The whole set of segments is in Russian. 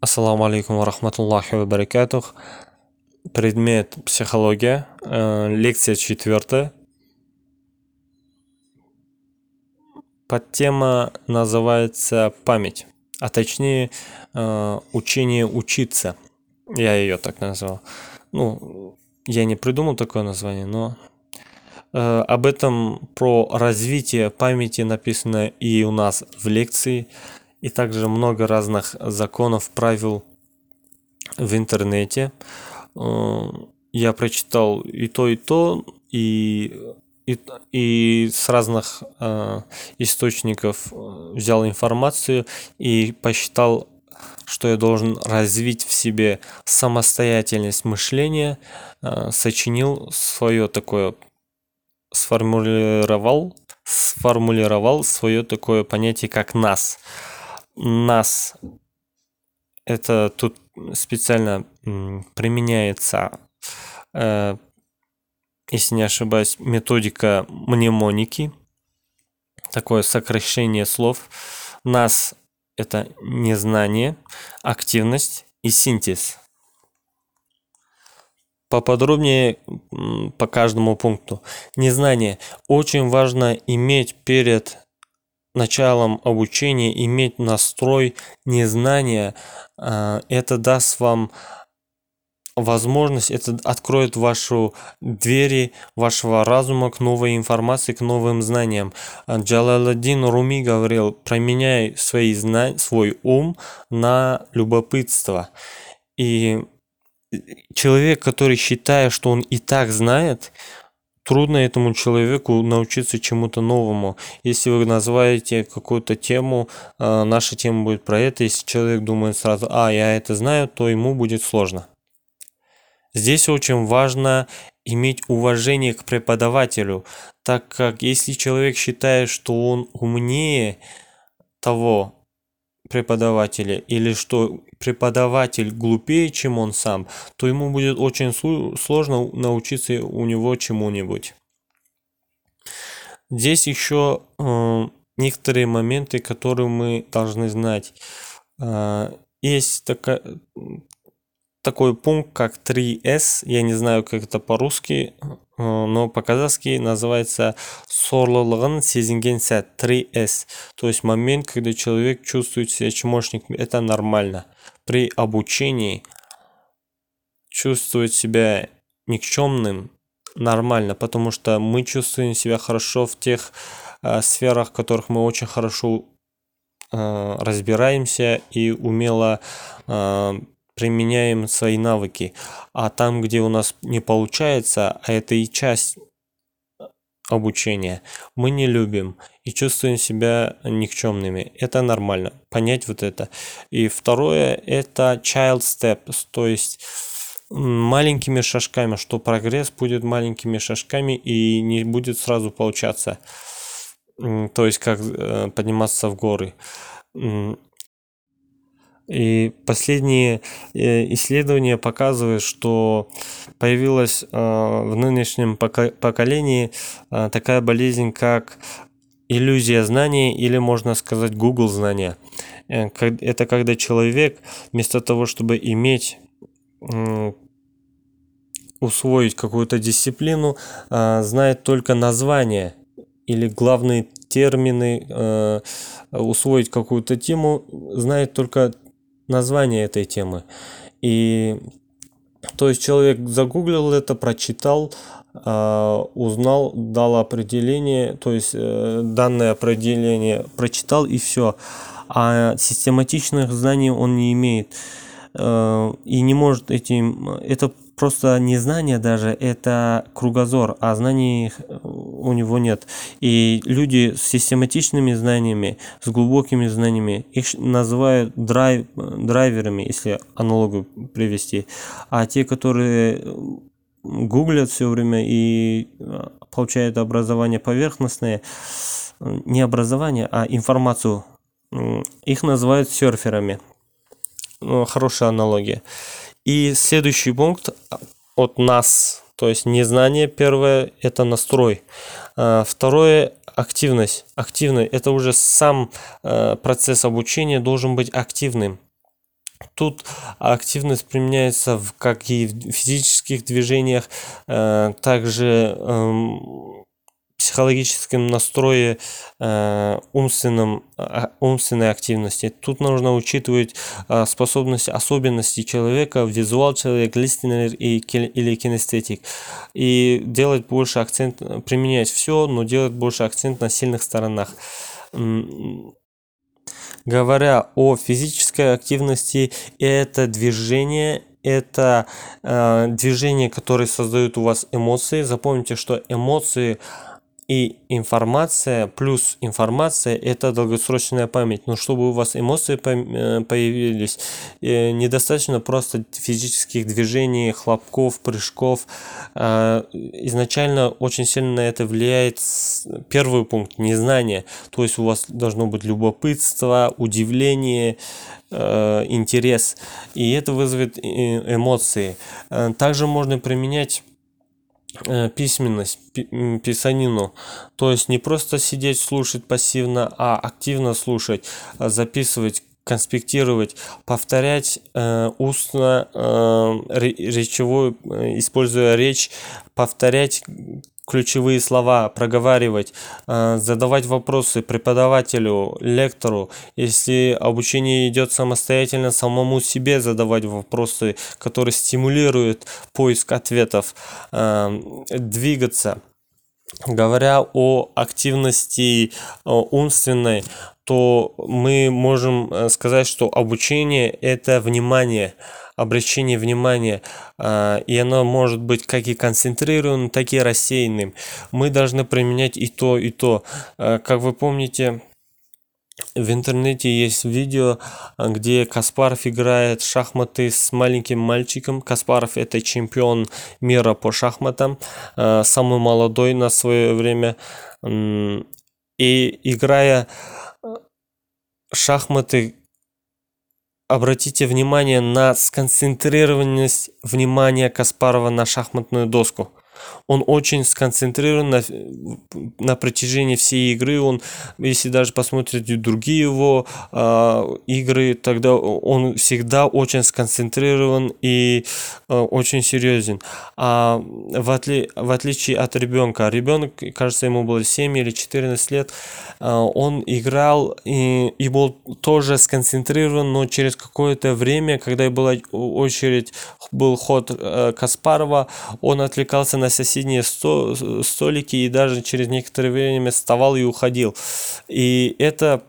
Ассаламу алейкум ва рахматуллахи ва баракатух. Предмет психология, э, лекция четвертая. Подтема называется память, а точнее э, учение учиться. Я ее так назвал. Ну, я не придумал такое название, но э, об этом про развитие памяти написано и у нас в лекции и также много разных законов, правил в интернете. Э, я прочитал и то, и то, и, и, и с разных э, источников э, взял информацию и посчитал, что я должен развить в себе самостоятельность мышления, сочинил свое такое, сформулировал, сформулировал свое такое понятие, как нас нас это тут специально применяется, э, если не ошибаюсь, методика мнемоники, такое сокращение слов. Нас это незнание, активность и синтез. Поподробнее по каждому пункту. Незнание. Очень важно иметь перед началом обучения иметь настрой незнания, а, это даст вам возможность, это откроет вашу двери вашего разума к новой информации, к новым знаниям. Джалаладдин Руми говорил, променяй свои зна... свой ум на любопытство. И человек, который считает, что он и так знает, трудно этому человеку научиться чему-то новому. Если вы называете какую-то тему, э, наша тема будет про это, если человек думает сразу, а, я это знаю, то ему будет сложно. Здесь очень важно иметь уважение к преподавателю, так как если человек считает, что он умнее того, преподавателя или что преподаватель глупее, чем он сам, то ему будет очень сложно научиться у него чему-нибудь. Здесь еще э, некоторые моменты, которые мы должны знать. Э, есть такая, такой пункт, как 3С, я не знаю, как это по-русски, но по-казахски называется сорлылығын сезінген сәт 3С. То есть момент, когда человек чувствует себя чмошником, это нормально. При обучении чувствовать себя никчемным нормально, потому что мы чувствуем себя хорошо в тех э, сферах, в которых мы очень хорошо э, разбираемся и умело э, применяем свои навыки. А там, где у нас не получается, а это и часть обучения, мы не любим и чувствуем себя никчемными. Это нормально, понять вот это. И второе, это child steps, то есть маленькими шажками, что прогресс будет маленькими шажками и не будет сразу получаться. То есть как э, подниматься в горы. И последние э, исследования показывают, что появилась э, в нынешнем поколении э, такая болезнь, как иллюзия знания или, можно сказать, Google знания. Это когда человек вместо того, чтобы иметь усвоить какую-то дисциплину, знает только название или главные термины, усвоить какую-то тему, знает только название этой темы. И то есть человек загуглил это, прочитал, а, узнал, дал определение, то есть э, данное определение прочитал и все. А систематичных знаний он не имеет э, и не может этим. Это просто не знание даже, это кругозор, а знаний у него нет. И люди с систематичными знаниями, с глубокими знаниями, их называют драйв, драйверами, если аналогию привести. А те, которые гуглят все время и получают образование поверхностное, не образование, а информацию, их называют серферами. Ну, хорошая аналогия. И следующий пункт от нас, то есть незнание первое – это настрой. А, второе – активность. Активный – это уже сам э, процесс обучения должен быть активным. Тут активность применяется в, как и в физических движениях, э, также э, психологическом настрое, э, умственном, э, умственной активности. Тут нужно учитывать э, способности, особенности человека, визуал человек, listener и, или кинестетик. И делать больше акцент, применять все, но делать больше акцент на сильных сторонах. Говоря о физической активности, это движение, это э, движение, которое создают у вас эмоции. Запомните, что эмоции и информация плюс информация это долгосрочная память. Но чтобы у вас эмоции э, появились, э, недостаточно просто физических движений, хлопков, прыжков. А, изначально очень сильно на это влияет первый пункт – незнание. То есть у вас должно быть любопытство, удивление, э, интерес. И это вызовет эмоции. Также можно применять письменность, писанину. То есть не просто сидеть, слушать пассивно, а активно слушать, а записывать, конспектировать, повторять э, устно, э, речевую, э, используя речь, повторять ключевые слова, проговаривать, э, задавать вопросы преподавателю, лектору. Если обучение идет самостоятельно, самому себе задавать вопросы, которые стимулируют поиск ответов, э, двигаться. Говоря о активности умственной, то мы можем э, сказать, что обучение – это внимание – обращение внимания, а, и оно может быть как и концентрированным, так и рассеянным. Мы должны применять и то, и то. Как вы помните, в интернете есть видео, где Каспаров играет шахматы с маленьким мальчиком. Каспаров это чемпион мира по шахматам, а, самый молодой на свое время. И играя шахматы Обратите внимание на сконцентрированность внимания Каспарова на шахматную доску он очень сконцентрирован на, на протяжении всей игры. Он, если даже посмотрите другие его э, игры, тогда он всегда очень сконцентрирован и э, очень серьезен. А в, отли, в отличие от ребенка, ребенок, кажется, ему было 7 или 14 лет, э, он играл и, и был тоже сконцентрирован, но через какое-то время, когда была очередь, был ход э, Каспарова, он отвлекался на соседние сто, столики и даже через некоторое время вставал и уходил. И это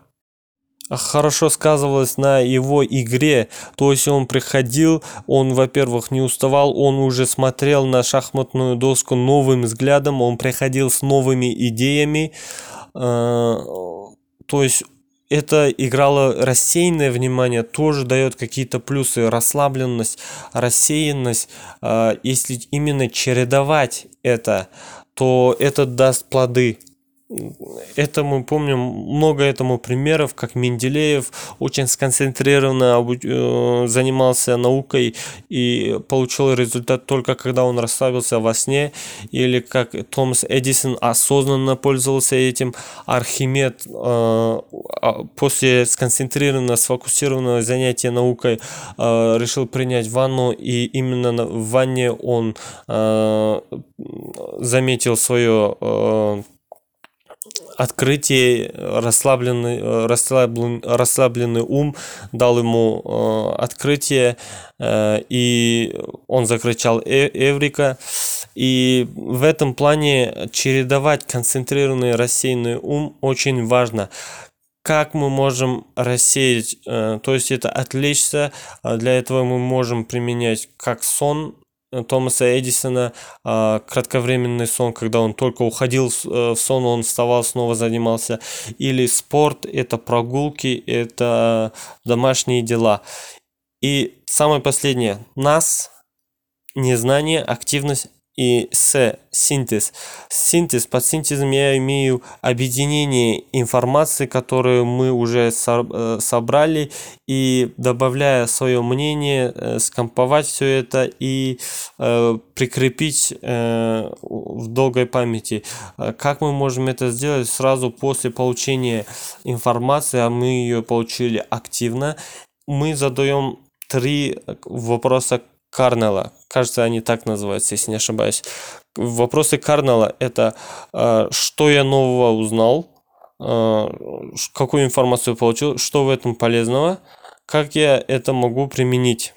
хорошо сказывалось на его игре. То есть он приходил, он, во-первых, не уставал, он уже смотрел на шахматную доску новым взглядом, он приходил с новыми идеями. Э, то есть это играло рассеянное внимание, тоже дает какие-то плюсы, расслабленность, рассеянность. А, если именно чередовать это, то это даст плоды это мы помним много этому примеров, как Менделеев очень сконцентрированно э, занимался наукой и получил результат только когда он расслабился во сне, или как Томас Эдисон осознанно пользовался этим, Архимед э, после сконцентрированного, сфокусированного занятия наукой э, решил принять ванну, и именно в ванне он заметил свое открытие, расслабленный, расслабленный, расслабленный ум дал ему открытие, и он закричал э, «Эврика!». И в этом плане чередовать концентрированный рассеянный ум очень важно как мы можем рассеять, то есть это отвлечься, для этого мы можем применять как сон, Томаса Эдисона э, кратковременный сон, когда он только уходил э, в сон, он вставал, снова занимался. Или спорт, это прогулки, это домашние дела. И самое последнее, нас, незнание, активность и с синтез. Синтез, под синтезом я имею объединение информации, которую мы уже со собрали, и добавляя свое мнение, э, скомповать все это и э, прикрепить э, в долгой памяти. Э, как мы можем это сделать сразу после получения информации, а мы ее получили активно, мы задаем три вопроса Карнелла. Кажется, они так называются, если не ошибаюсь. Вопросы Карнелла – это что я нового узнал, какую информацию получил, что в этом полезного, как я это могу применить.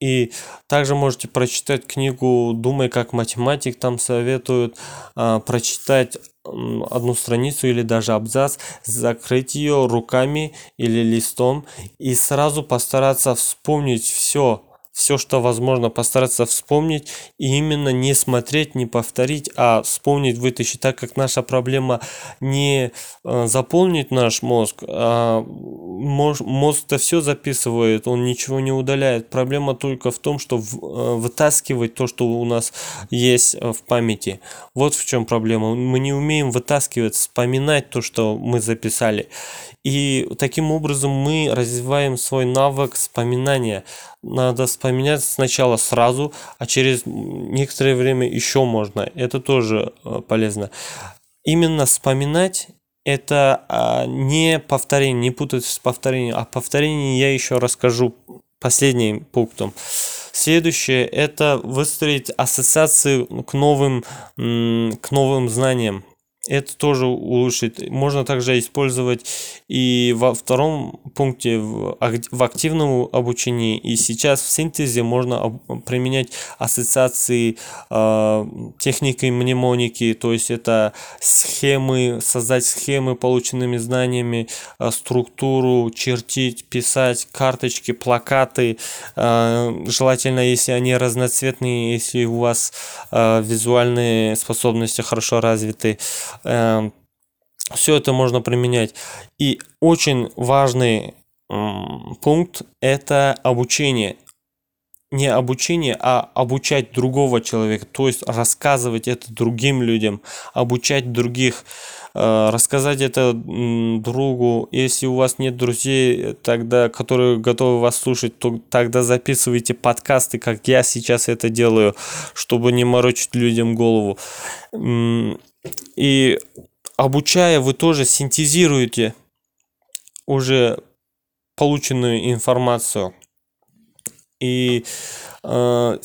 И также можете прочитать книгу «Думай как математик». Там советуют а, прочитать одну страницу или даже абзац, закрыть ее руками или листом и сразу постараться вспомнить все, все, что возможно, постараться вспомнить и именно не смотреть, не повторить, а вспомнить, вытащить, так как наша проблема не э, заполнить наш мозг, а мозг-то все записывает, он ничего не удаляет. Проблема только в том, что э, вытаскивать то, что у нас есть э, в памяти. Вот в чем проблема. Мы не умеем вытаскивать, вспоминать то, что мы записали. И таким образом мы развиваем свой навык вспоминания. Надо вспоминать сначала сразу, а через некоторое время еще можно. Это тоже э, полезно. Именно вспоминать это а, не повторение, не путать с повторением, а повторение я еще расскажу последним пунктом. Следующее это выстроить ассоциации к новым, к новым знаниям это тоже улучшит. Можно также использовать и во втором пункте в, активном обучении. И сейчас в синтезе можно применять ассоциации э, техникой мнемоники, то есть это схемы, создать схемы полученными знаниями, э, структуру, чертить, писать, карточки, плакаты. Э, желательно, если они разноцветные, если у вас э, визуальные способности хорошо развиты все это можно применять. И очень важный пункт – это обучение. Не обучение, а обучать другого человека, то есть рассказывать это другим людям, обучать других, э, рассказать это другу. Если у вас нет друзей, тогда, которые готовы вас слушать, то тогда записывайте подкасты, как я сейчас это делаю, чтобы не морочить людям голову. И обучая, вы тоже синтезируете уже полученную информацию. И э,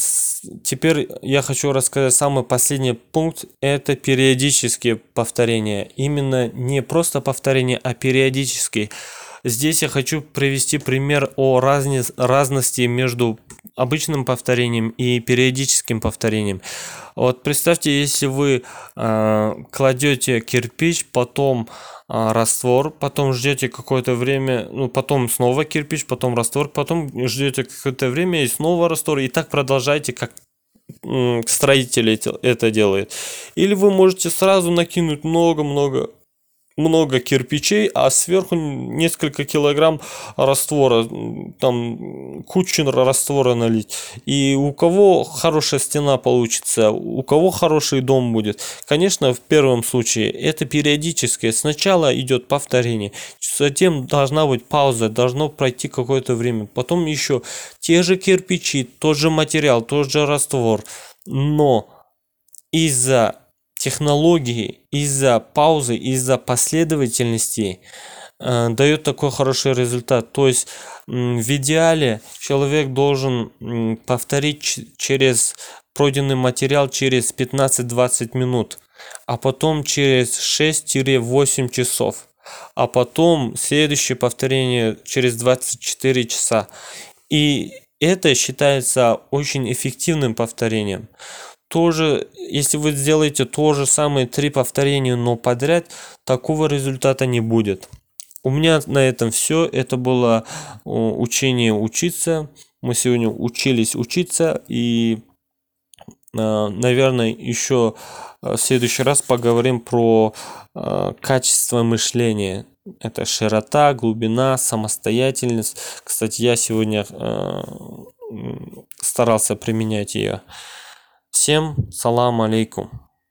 теперь я хочу рассказать самый последний пункт. Это периодические повторения. Именно не просто повторения, а периодические. Здесь я хочу привести пример о разни, разности между обычным повторением и периодическим повторением. Вот представьте, если вы э, кладете кирпич, потом э, раствор, потом ждете какое-то время, ну потом снова кирпич, потом раствор, потом ждете какое-то время и снова раствор, и так продолжайте, как строители это делают. Или вы можете сразу накинуть много-много много кирпичей, а сверху несколько килограмм раствора, там кучу раствора налить. И у кого хорошая стена получится, у кого хороший дом будет. Конечно, в первом случае это периодическое. Сначала идет повторение, затем должна быть пауза, должно пройти какое-то время. Потом еще те же кирпичи, тот же материал, тот же раствор. Но из-за технологии из-за паузы, из-за последовательности э, дает такой хороший результат. То есть в идеале человек должен повторить через пройденный материал через 15-20 минут, а потом через 6-8 часов, а потом следующее повторение через 24 часа. И это считается очень эффективным повторением тоже, если вы сделаете то же самое три повторения, но подряд, такого результата не будет. У меня на этом все. Это было учение учиться. Мы сегодня учились учиться и, а, наверное, еще а, в следующий раз поговорим про качество мышления. Это широта, глубина, самостоятельность. Кстати, я сегодня старался применять ее. Всем салам алейкум.